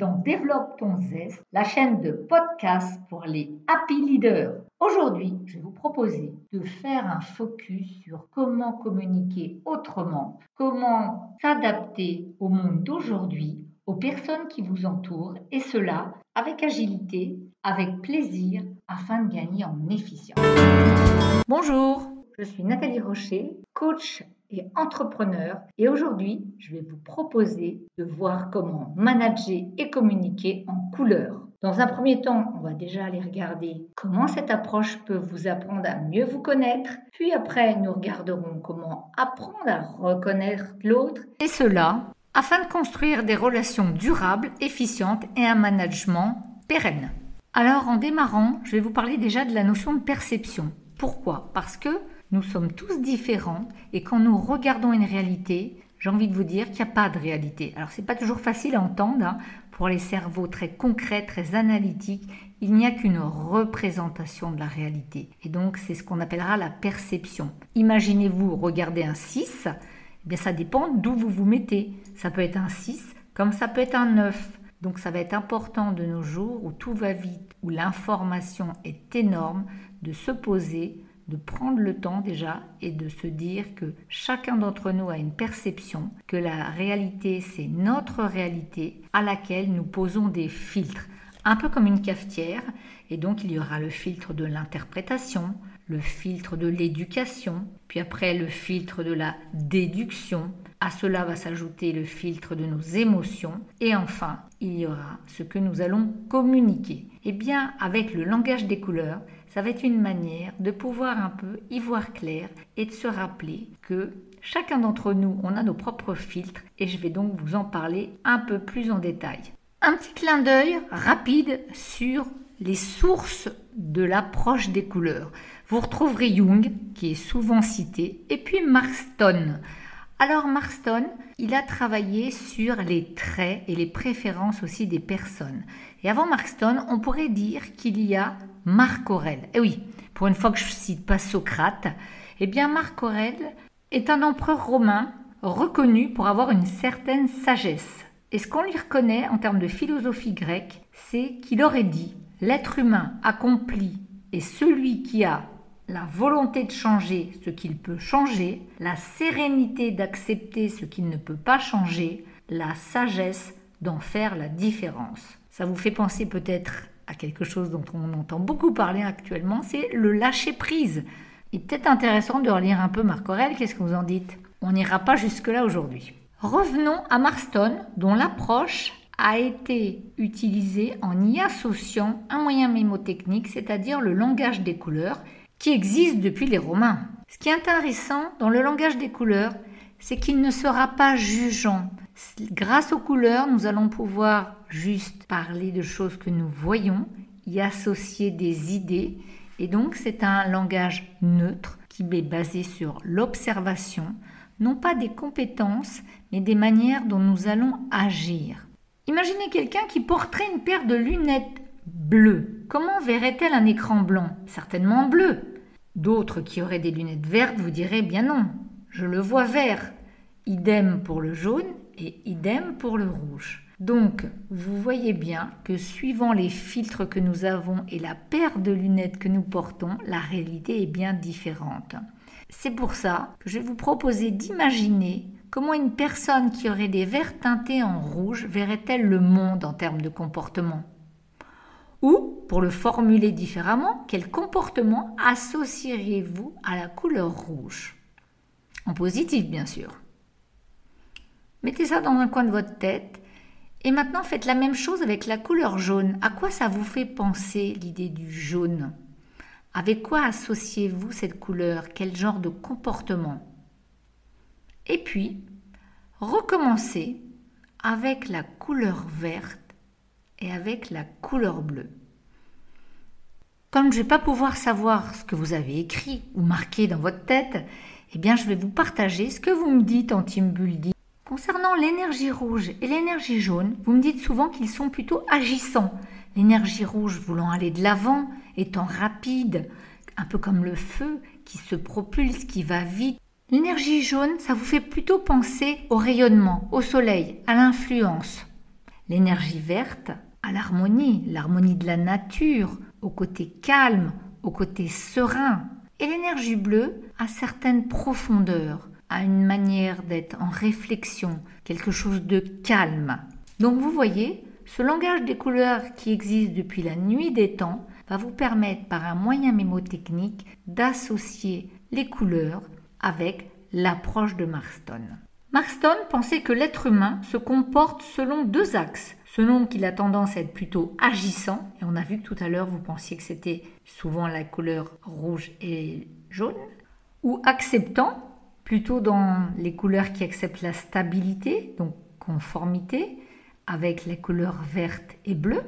Dans Développe ton zeste, la chaîne de podcast pour les happy leaders. Aujourd'hui, je vais vous proposer de faire un focus sur comment communiquer autrement, comment s'adapter au monde d'aujourd'hui, aux personnes qui vous entourent, et cela avec agilité, avec plaisir, afin de gagner en efficience. Bonjour, je suis Nathalie Rocher, coach et entrepreneur. Et aujourd'hui, je vais vous proposer de voir comment manager et communiquer en couleur. Dans un premier temps, on va déjà aller regarder comment cette approche peut vous apprendre à mieux vous connaître. Puis après, nous regarderons comment apprendre à reconnaître l'autre. Et cela afin de construire des relations durables, efficientes et un management pérenne. Alors en démarrant, je vais vous parler déjà de la notion de perception. Pourquoi? Parce que nous sommes tous différents et quand nous regardons une réalité, j'ai envie de vous dire qu'il n'y a pas de réalité. Alors c'est pas toujours facile à entendre. Hein. Pour les cerveaux très concrets, très analytiques, il n'y a qu'une représentation de la réalité. Et donc c'est ce qu'on appellera la perception. Imaginez-vous regarder un 6, eh bien ça dépend d'où vous vous mettez. Ça peut être un 6 comme ça peut être un 9. Donc ça va être important de nos jours où tout va vite, où l'information est énorme, de se poser, de prendre le temps déjà et de se dire que chacun d'entre nous a une perception, que la réalité c'est notre réalité à laquelle nous posons des filtres, un peu comme une cafetière, et donc il y aura le filtre de l'interprétation, le filtre de l'éducation, puis après le filtre de la déduction, à cela va s'ajouter le filtre de nos émotions, et enfin il y aura ce que nous allons communiquer. Eh bien, avec le langage des couleurs, ça va être une manière de pouvoir un peu y voir clair et de se rappeler que chacun d'entre nous, on a nos propres filtres et je vais donc vous en parler un peu plus en détail. Un petit clin d'œil rapide sur les sources de l'approche des couleurs. Vous retrouverez Jung, qui est souvent cité, et puis Marston. Alors Marston, il a travaillé sur les traits et les préférences aussi des personnes. Et avant Marston, on pourrait dire qu'il y a Marc Aurèle. Eh oui, pour une fois que je ne cite pas Socrate, eh bien Marc Aurèle est un empereur romain reconnu pour avoir une certaine sagesse. Et ce qu'on lui reconnaît en termes de philosophie grecque, c'est qu'il aurait dit L'être humain accompli est celui qui a la volonté de changer ce qu'il peut changer, la sérénité d'accepter ce qu'il ne peut pas changer, la sagesse d'en faire la différence. Ça vous fait penser peut-être quelque chose dont on entend beaucoup parler actuellement, c'est le lâcher-prise. Il est peut-être intéressant de relire un peu Marc Aurèle, qu'est-ce que vous en dites? On n'ira pas jusque-là aujourd'hui. Revenons à Marston, dont l'approche a été utilisée en y associant un moyen mémotechnique, c'est-à-dire le langage des couleurs, qui existe depuis les Romains. Ce qui est intéressant dans le langage des couleurs, c'est qu'il ne sera pas jugeant. Grâce aux couleurs, nous allons pouvoir juste parler de choses que nous voyons, y associer des idées, et donc c'est un langage neutre qui est basé sur l'observation, non pas des compétences, mais des manières dont nous allons agir. Imaginez quelqu'un qui porterait une paire de lunettes bleues. Comment verrait-elle un écran blanc? Certainement bleu. D'autres qui auraient des lunettes vertes vous diraient bien non, je le vois vert. Idem pour le jaune idem pour le rouge. Donc, vous voyez bien que suivant les filtres que nous avons et la paire de lunettes que nous portons, la réalité est bien différente. C'est pour ça que je vais vous proposer d'imaginer comment une personne qui aurait des verres teintés en rouge verrait-elle le monde en termes de comportement. Ou, pour le formuler différemment, quel comportement associeriez-vous à la couleur rouge? En positif, bien sûr. Mettez ça dans un coin de votre tête. Et maintenant, faites la même chose avec la couleur jaune. À quoi ça vous fait penser l'idée du jaune? Avec quoi associez-vous cette couleur? Quel genre de comportement? Et puis, recommencez avec la couleur verte et avec la couleur bleue. Comme je ne vais pas pouvoir savoir ce que vous avez écrit ou marqué dans votre tête, eh bien je vais vous partager ce que vous me dites en Team Buldi. Concernant l'énergie rouge et l'énergie jaune, vous me dites souvent qu'ils sont plutôt agissants. L'énergie rouge voulant aller de l'avant, étant rapide, un peu comme le feu qui se propulse, qui va vite. L'énergie jaune, ça vous fait plutôt penser au rayonnement, au soleil, à l'influence. l'énergie verte à l'harmonie, l'harmonie de la nature, au côté calme, au côté serein. Et l'énergie bleue a certaines profondeurs, a une manière d'être en réflexion, quelque chose de calme. Donc vous voyez, ce langage des couleurs qui existe depuis la nuit des temps va vous permettre par un moyen mémotechnique d'associer les couleurs avec l'approche de Marston. Marston pensait que l'être humain se comporte selon deux axes, selon qu'il a tendance à être plutôt agissant, et on a vu que tout à l'heure vous pensiez que c'était souvent la couleur rouge et jaune, ou acceptant, plutôt dans les couleurs qui acceptent la stabilité, donc conformité, avec les couleurs vertes et bleues.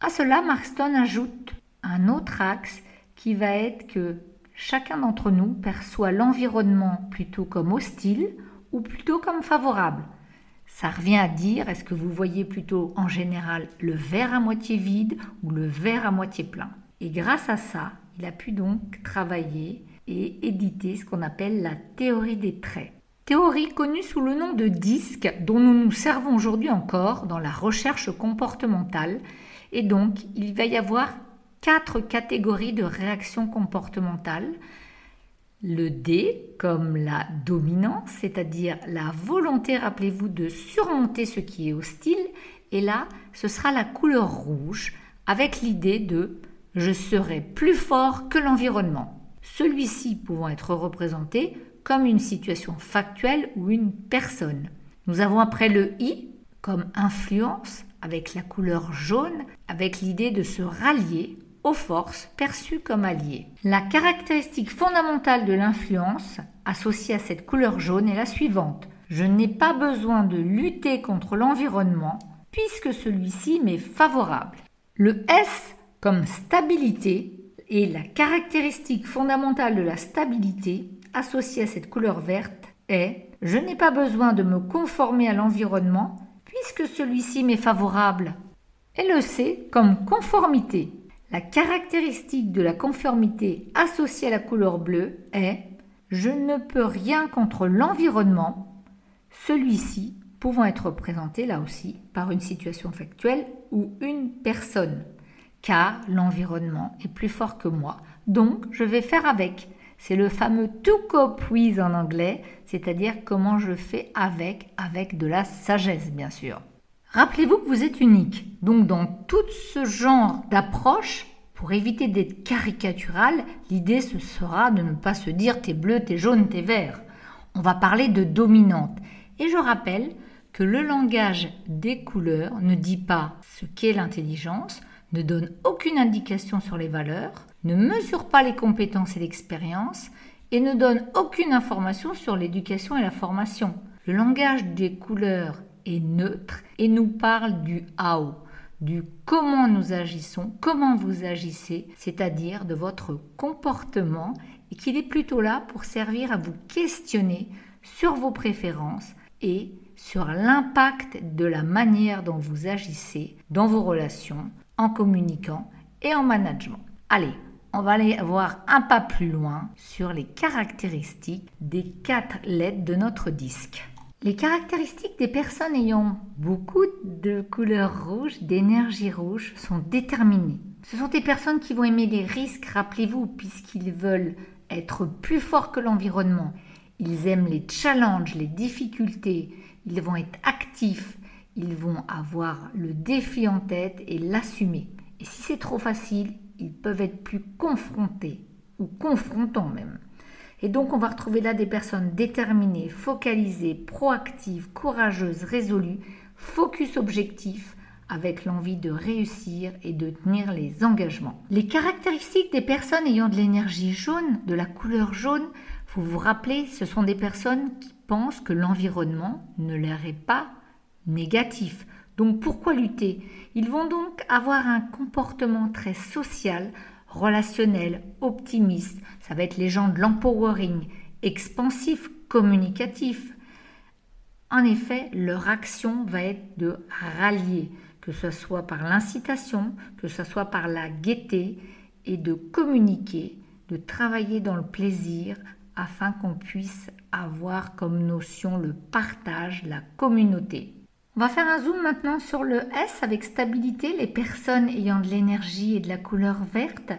À cela, Marston ajoute un autre axe qui va être que chacun d'entre nous perçoit l'environnement plutôt comme hostile ou plutôt comme favorable. Ça revient à dire, est-ce que vous voyez plutôt en général le verre à moitié vide ou le verre à moitié plein? Et grâce à ça, il a pu donc travailler et éditer ce qu'on appelle la théorie des traits. Théorie connue sous le nom de disque dont nous nous servons aujourd'hui encore dans la recherche comportementale. Et donc, il va y avoir quatre catégories de réactions comportementales. Le D comme la dominance, c'est-à-dire la volonté, rappelez-vous, de surmonter ce qui est hostile. Et là, ce sera la couleur rouge avec l'idée de je serai plus fort que l'environnement. Celui-ci pouvant être représenté comme une situation factuelle ou une personne. Nous avons après le I comme influence avec la couleur jaune, avec l'idée de se rallier aux forces perçues comme alliées. La caractéristique fondamentale de l'influence associée à cette couleur jaune est la suivante. Je n'ai pas besoin de lutter contre l'environnement puisque celui-ci m'est favorable. Le S comme stabilité est la caractéristique fondamentale de la stabilité associée à cette couleur verte est je n'ai pas besoin de me conformer à l'environnement puisque celui-ci m'est favorable. Et le C comme conformité la caractéristique de la conformité associée à la couleur bleue est je ne peux rien contre l'environnement, celui-ci pouvant être représenté là aussi par une situation factuelle ou une personne, car l'environnement est plus fort que moi, donc je vais faire avec. C'est le fameux to cope with en anglais, c'est-à-dire comment je fais avec, avec de la sagesse bien sûr. Rappelez-vous que vous êtes unique. Donc dans tout ce genre d'approche, pour éviter d'être caricatural, l'idée ce sera de ne pas se dire t'es bleu, t'es jaune, t'es vert. On va parler de dominante. Et je rappelle que le langage des couleurs ne dit pas ce qu'est l'intelligence, ne donne aucune indication sur les valeurs, ne mesure pas les compétences et l'expérience, et ne donne aucune information sur l'éducation et la formation. Le langage des couleurs est neutre et nous parle du how, du comment nous agissons, comment vous agissez, c'est-à-dire de votre comportement, et qu'il est plutôt là pour servir à vous questionner sur vos préférences et sur l'impact de la manière dont vous agissez dans vos relations, en communiquant et en management. Allez, on va aller voir un pas plus loin sur les caractéristiques des quatre lettres de notre disque. Les caractéristiques des personnes ayant beaucoup de couleur rouge, d'énergie rouge, sont déterminées. Ce sont des personnes qui vont aimer les risques, rappelez-vous, puisqu'ils veulent être plus forts que l'environnement. Ils aiment les challenges, les difficultés, ils vont être actifs, ils vont avoir le défi en tête et l'assumer. Et si c'est trop facile, ils peuvent être plus confrontés, ou confrontants même. Et donc on va retrouver là des personnes déterminées, focalisées, proactives, courageuses, résolues, focus objectif, avec l'envie de réussir et de tenir les engagements. Les caractéristiques des personnes ayant de l'énergie jaune, de la couleur jaune, vous vous rappelez, ce sont des personnes qui pensent que l'environnement ne leur est pas négatif. Donc pourquoi lutter? Ils vont donc avoir un comportement très social, relationnel, optimiste, ça va être les gens de l'empowering, expansif, communicatif. En effet, leur action va être de rallier, que ce soit par l'incitation, que ce soit par la gaieté, et de communiquer, de travailler dans le plaisir afin qu'on puisse avoir comme notion le partage, la communauté. On va faire un zoom maintenant sur le S avec stabilité, les personnes ayant de l'énergie et de la couleur verte.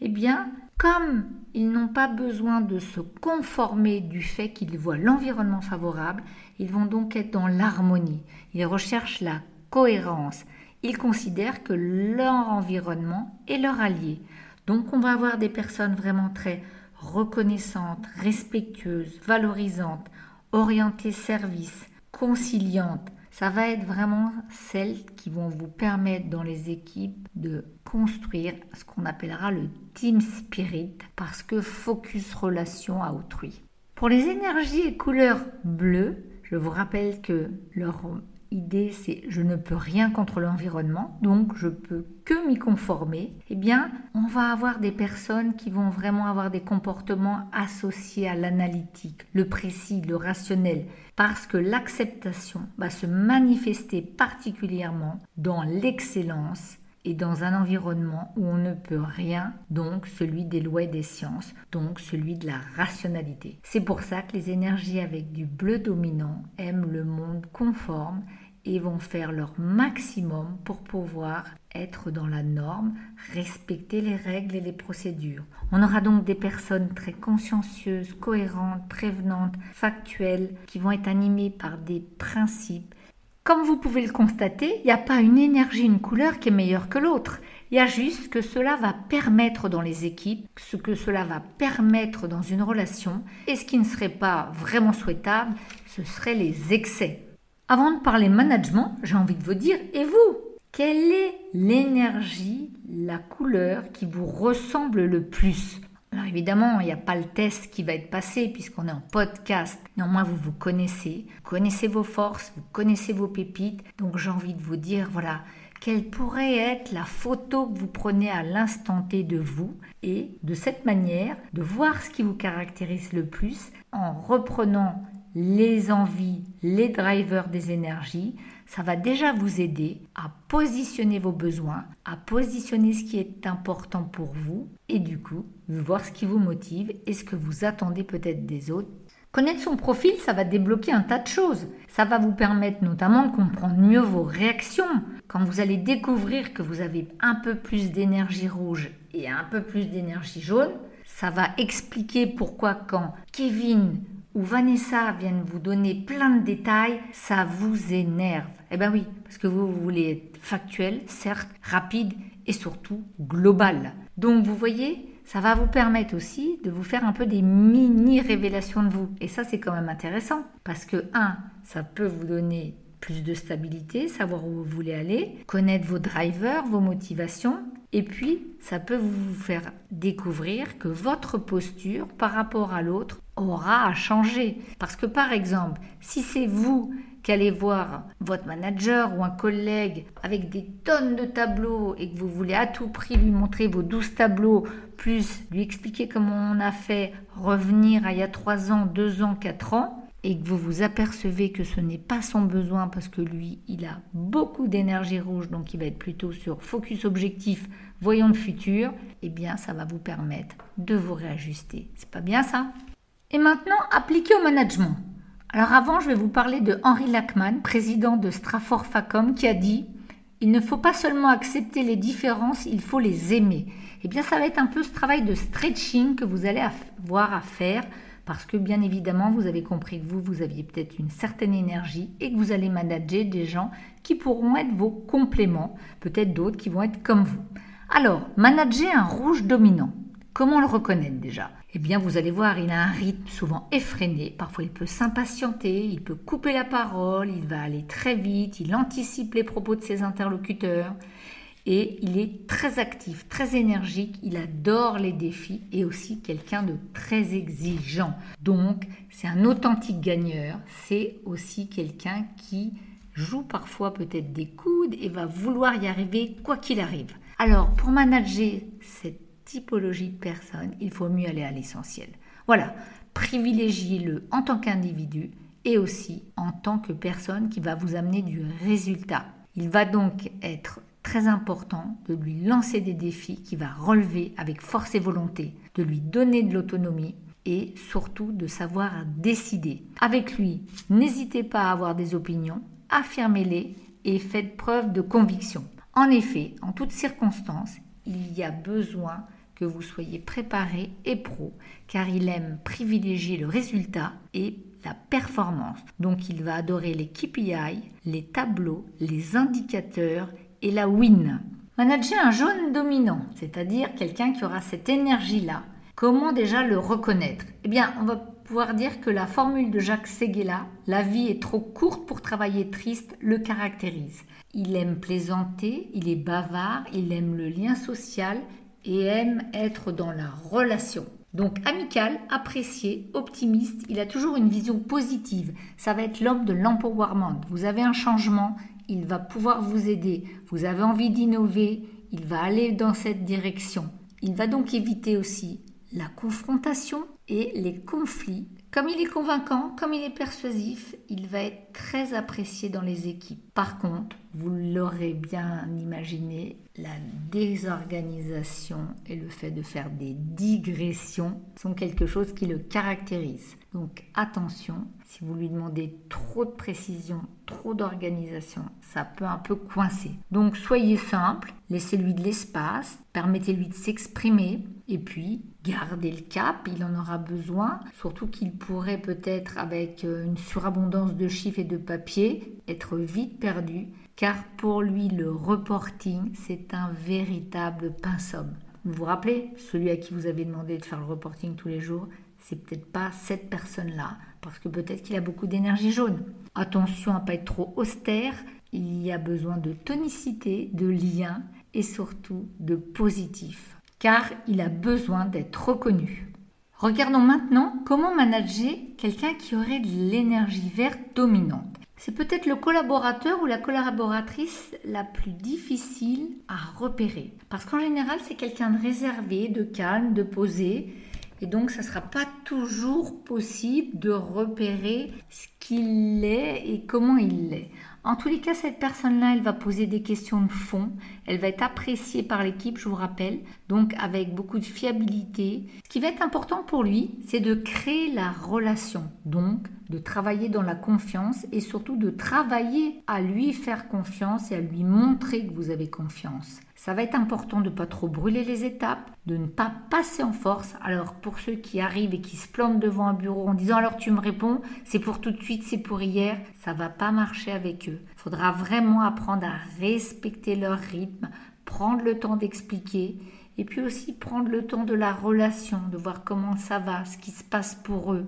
Eh bien, comme ils n'ont pas besoin de se conformer du fait qu'ils voient l'environnement favorable, ils vont donc être dans l'harmonie. Ils recherchent la cohérence. Ils considèrent que leur environnement est leur allié. Donc on va avoir des personnes vraiment très reconnaissantes, respectueuses, valorisantes, orientées service, conciliantes. Ça va être vraiment celles qui vont vous permettre dans les équipes de construire ce qu'on appellera le team spirit parce que focus relation à autrui. Pour les énergies et couleurs bleues, je vous rappelle que leur idée c'est je ne peux rien contre l'environnement, donc je peux que m'y conformer, eh bien, on va avoir des personnes qui vont vraiment avoir des comportements associés à l'analytique, le précis, le rationnel, parce que l'acceptation va se manifester particulièrement dans l'excellence et dans un environnement où on ne peut rien, donc celui des lois et des sciences, donc celui de la rationalité. C'est pour ça que les énergies avec du bleu dominant aiment le monde conforme et vont faire leur maximum pour pouvoir être dans la norme, respecter les règles et les procédures. On aura donc des personnes très consciencieuses, cohérentes, prévenantes, factuelles, qui vont être animées par des principes. Comme vous pouvez le constater, il n'y a pas une énergie, une couleur qui est meilleure que l'autre. Il y a juste que cela va permettre dans les équipes, ce que cela va permettre dans une relation, et ce qui ne serait pas vraiment souhaitable, ce seraient les excès. Avant de parler management, j'ai envie de vous dire, et vous Quelle est l'énergie, la couleur qui vous ressemble le plus? Alors évidemment, il n'y a pas le test qui va être passé puisqu'on est en podcast. Néanmoins, vous vous connaissez, vous connaissez vos forces, vous connaissez vos pépites. Donc j'ai envie de vous dire, voilà, quelle pourrait être la photo que vous prenez à l'instant T de vous et de cette manière de voir ce qui vous caractérise le plus en reprenant les envies, les drivers des énergies, ça va déjà vous aider à positionner vos besoins, à positionner ce qui est important pour vous et du coup, voir ce qui vous motive et ce que vous attendez peut-être des autres. Connaître son profil, ça va débloquer un tas de choses. Ça va vous permettre notamment de comprendre mieux vos réactions. Quand vous allez découvrir que vous avez un peu plus d'énergie rouge et un peu plus d'énergie jaune, ça va expliquer pourquoi quand Kevin où Vanessa vient vous donner plein de détails, ça vous énerve. Eh bien oui, parce que vous, voulez être factuel, certes, rapide et surtout global. Donc vous voyez, ça va vous permettre aussi de vous faire un peu des mini révélations de vous. Et ça, c'est quand même intéressant. Parce que, un, ça peut vous donner plus de stabilité, savoir où vous voulez aller, connaître vos drivers, vos motivations, et puis ça peut vous faire découvrir que votre posture par rapport à l'autre aura à changer. Parce que par exemple, si c'est vous qui allez voir votre manager ou un collègue avec des tonnes de tableaux et que vous voulez à tout prix lui montrer vos 12 tableaux, plus lui expliquer comment on a fait revenir à il y a 3 ans, 2 ans, 4 ans, et que vous vous apercevez que ce n'est pas son besoin parce que lui, il a beaucoup d'énergie rouge, donc il va être plutôt sur focus objectif, voyons le futur, eh bien ça va vous permettre de vous réajuster. C'est pas bien ça? Et maintenant, appliquer au management. Alors avant, je vais vous parler de Henri Lachman, président de Strafford Facom, qui a dit il ne faut pas seulement accepter les différences, il faut les aimer. Eh bien, ça va être un peu ce travail de stretching que vous allez avoir à faire parce que bien évidemment, vous avez compris que vous, vous aviez peut-être une certaine énergie et que vous allez manager des gens qui pourront être vos compléments, peut-être d'autres qui vont être comme vous. Alors, manager un rouge dominant, comment le reconnaître déjà? Eh bien, vous allez voir, il a un rythme souvent effréné, parfois il peut s'impatienter, il peut couper la parole, il va aller très vite, il anticipe les propos de ses interlocuteurs, et il est très actif, très énergique, il adore les défis et aussi quelqu'un de très exigeant. Donc c'est un authentique gagneur, c'est aussi quelqu'un qui joue parfois peut-être des coudes et va vouloir y arriver quoi qu'il arrive. Alors pour manager cette typologie de personne, il faut mieux aller à l'essentiel. Voilà, privilégiez-le en tant qu'individu et aussi en tant que personne qui va vous amener du résultat. Il va donc être très important de lui lancer des défis qu'il va relever avec force et volonté, de lui donner de l'autonomie et surtout de savoir décider. Avec lui, n'hésitez pas à avoir des opinions, affirmez-les et faites preuve de conviction. En effet, en toutes circonstances, il y a besoin que vous soyez préparé et pro, car il aime privilégier le résultat et la performance. Donc il va adorer les KPI, les tableaux, les indicateurs et la win. Manager un jaune dominant, c'est-à-dire quelqu'un qui aura cette énergie-là. Comment déjà le reconnaître? Eh bien, on va pouvoir dire que la formule de Jacques Seguela, la vie est trop courte pour travailler triste, le caractérise. Il aime plaisanter, il est bavard, il aime le lien social et aime être dans la relation. Donc amical, apprécié, optimiste, il a toujours une vision positive. Ça va être l'homme de l'empowerment. Vous avez un changement, il va pouvoir vous aider. Vous avez envie d'innover, il va aller dans cette direction. Il va donc éviter aussi la confrontation et les conflits. Comme il est convaincant, comme il est persuasif, il va être très apprécié dans les équipes. Par contre, vous l'aurez bien imaginé, la désorganisation et le fait de faire des digressions sont quelque chose qui le caractérise. Donc attention, si vous lui demandez trop de précision, trop d'organisation, ça peut un peu coincer. Donc soyez simple, laissez-lui de l'espace, permettez-lui de s'exprimer et puis gardez le cap, il en aura besoin, surtout qu'il pourrait peut-être avec euh, une surabondance de chiffres et de papier être vite perdu. Car pour lui le reporting c'est un véritable pinceau. Vous vous rappelez, celui à qui vous avez demandé de faire le reporting tous les jours, c'est peut-être pas cette personne-là, parce que peut-être qu'il a beaucoup d'énergie jaune. Attention à pas être trop austère, il y a besoin de tonicité, de lien et surtout de positif, car il a besoin d'être reconnu. Regardons maintenant comment manager quelqu'un qui aurait de l'énergie verte dominante. C'est peut-être le collaborateur ou la collaboratrice la plus difficile à repérer. Parce qu'en général, c'est quelqu'un de réservé, de calme, de posé. Et donc, ça ne sera pas toujours possible de repérer ce qu'il est et comment il l'est. En tous les cas, cette personne-là, elle va poser des questions de fond. Elle va être appréciée par l'équipe, je vous rappelle, donc avec beaucoup de fiabilité. Ce qui va être important pour lui, c'est de créer la relation, donc de travailler dans la confiance et surtout de travailler à lui faire confiance et à lui montrer que vous avez confiance. Ça va être important de ne pas trop brûler les étapes, de ne pas passer en force. Alors pour ceux qui arrivent et qui se plantent devant un bureau en disant alors tu me réponds, c'est pour tout de suite, c'est pour hier, ça va pas marcher avec eux. Il faudra vraiment apprendre à respecter leur rythme, prendre le temps d'expliquer et puis aussi prendre le temps de la relation, de voir comment ça va, ce qui se passe pour eux.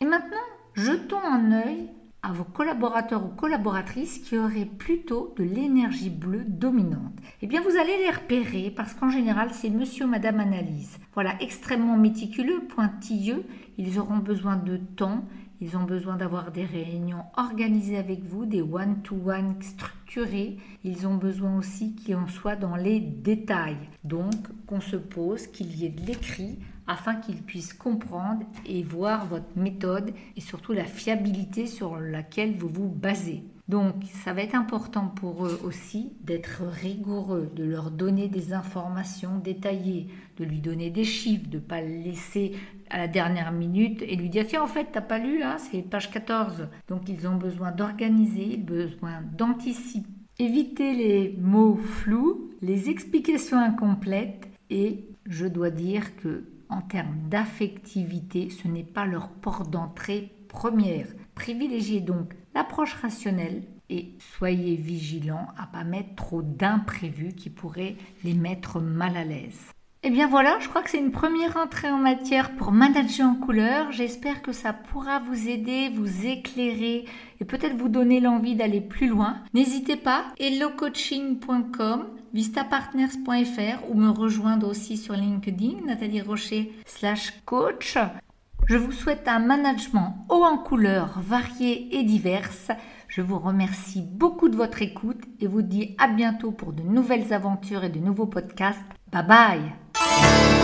Et maintenant, jetons un œil à vos collaborateurs ou collaboratrices qui auraient plutôt de l'énergie bleue dominante Eh bien, vous allez les repérer parce qu'en général, c'est monsieur madame analyse. Voilà, extrêmement méticuleux, pointilleux, ils auront besoin de temps, ils ont besoin d'avoir des réunions organisées avec vous, des one-to-one structurés. Ils ont besoin aussi qu'on soit dans les détails. Donc, qu'on se pose, qu'il y ait de l'écrit afin qu'ils puissent comprendre et voir votre méthode et surtout la fiabilité sur laquelle vous vous basez. Donc ça va être important pour eux aussi d'être rigoureux, de leur donner des informations détaillées, de lui donner des chiffres, de ne pas le laisser à la dernière minute et lui dire tiens en fait t'as pas lu là, c'est page 14. Donc ils ont besoin d'organiser, besoin d'anticiper. Éviter les mots flous, les explications incomplètes et je dois dire que en termes d'affectivité, ce n'est pas leur porte d'entrée première. Privilégiez donc l'approche rationnelle et soyez vigilants à pas mettre trop d'imprévus qui pourraient les mettre mal à l'aise. Et eh bien voilà, je crois que c'est une première entrée en matière pour manager en couleur. J'espère que ça pourra vous aider, vous éclairer et peut-être vous donner l'envie d'aller plus loin. N'hésitez pas, hellocoaching.com vistapartners.fr ou me rejoindre aussi sur LinkedIn, Nathalie Rocher slash coach. Je vous souhaite un management haut en couleurs, varié et diverses. Je vous remercie beaucoup de votre écoute et vous dis à bientôt pour de nouvelles aventures et de nouveaux podcasts. Bye bye